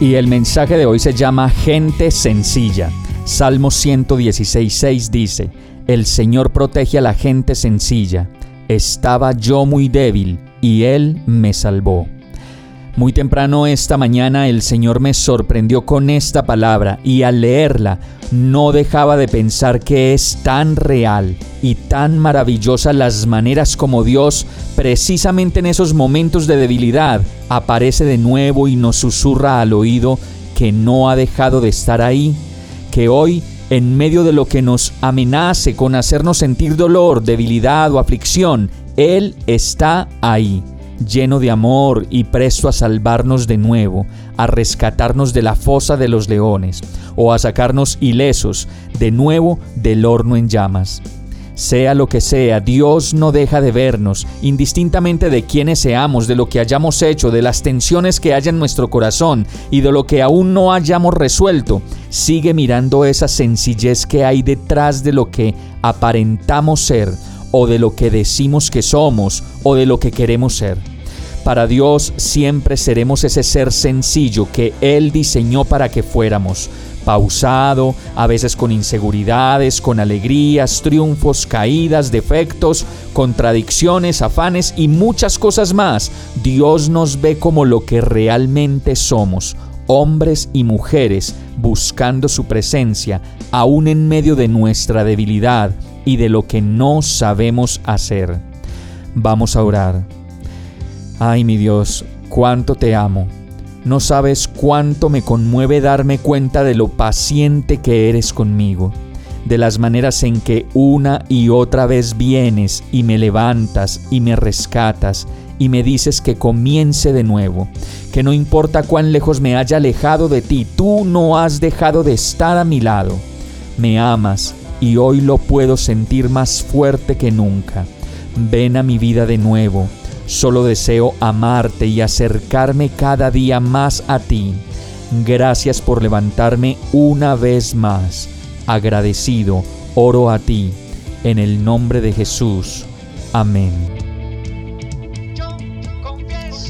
Y el mensaje de hoy se llama Gente Sencilla. Salmo 116.6 dice, El Señor protege a la gente sencilla estaba yo muy débil y Él me salvó. Muy temprano esta mañana el Señor me sorprendió con esta palabra y al leerla no dejaba de pensar que es tan real y tan maravillosa las maneras como Dios, precisamente en esos momentos de debilidad, aparece de nuevo y nos susurra al oído que no ha dejado de estar ahí, que hoy en medio de lo que nos amenace con hacernos sentir dolor, debilidad o aflicción, Él está ahí, lleno de amor y presto a salvarnos de nuevo, a rescatarnos de la fosa de los leones o a sacarnos ilesos de nuevo del horno en llamas. Sea lo que sea, Dios no deja de vernos, indistintamente de quiénes seamos, de lo que hayamos hecho, de las tensiones que haya en nuestro corazón y de lo que aún no hayamos resuelto. Sigue mirando esa sencillez que hay detrás de lo que aparentamos ser, o de lo que decimos que somos, o de lo que queremos ser. Para Dios siempre seremos ese ser sencillo que Él diseñó para que fuéramos pausado, a veces con inseguridades, con alegrías, triunfos, caídas, defectos, contradicciones, afanes y muchas cosas más. Dios nos ve como lo que realmente somos, hombres y mujeres buscando su presencia, aún en medio de nuestra debilidad y de lo que no sabemos hacer. Vamos a orar. Ay mi Dios, cuánto te amo no sabes cuánto me conmueve darme cuenta de lo paciente que eres conmigo, de las maneras en que una y otra vez vienes y me levantas y me rescatas y me dices que comience de nuevo, que no importa cuán lejos me haya alejado de ti, tú no has dejado de estar a mi lado. Me amas y hoy lo puedo sentir más fuerte que nunca. Ven a mi vida de nuevo Solo deseo amarte y acercarme cada día más a ti. Gracias por levantarme una vez más. Agradecido, oro a ti. En el nombre de Jesús. Amén.